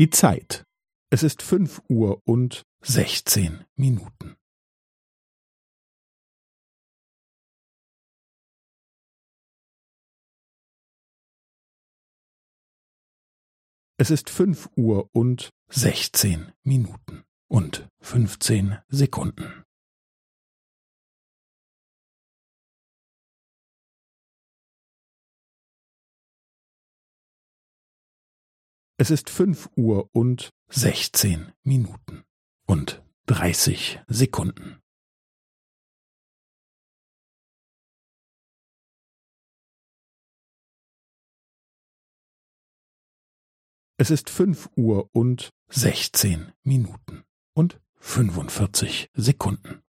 Die Zeit. Es ist fünf Uhr und sechzehn Minuten. Es ist fünf Uhr und sechzehn Minuten und fünfzehn Sekunden. Es ist fünf Uhr und sechzehn Minuten und dreißig Sekunden. Es ist fünf Uhr und sechzehn Minuten und fünfundvierzig Sekunden.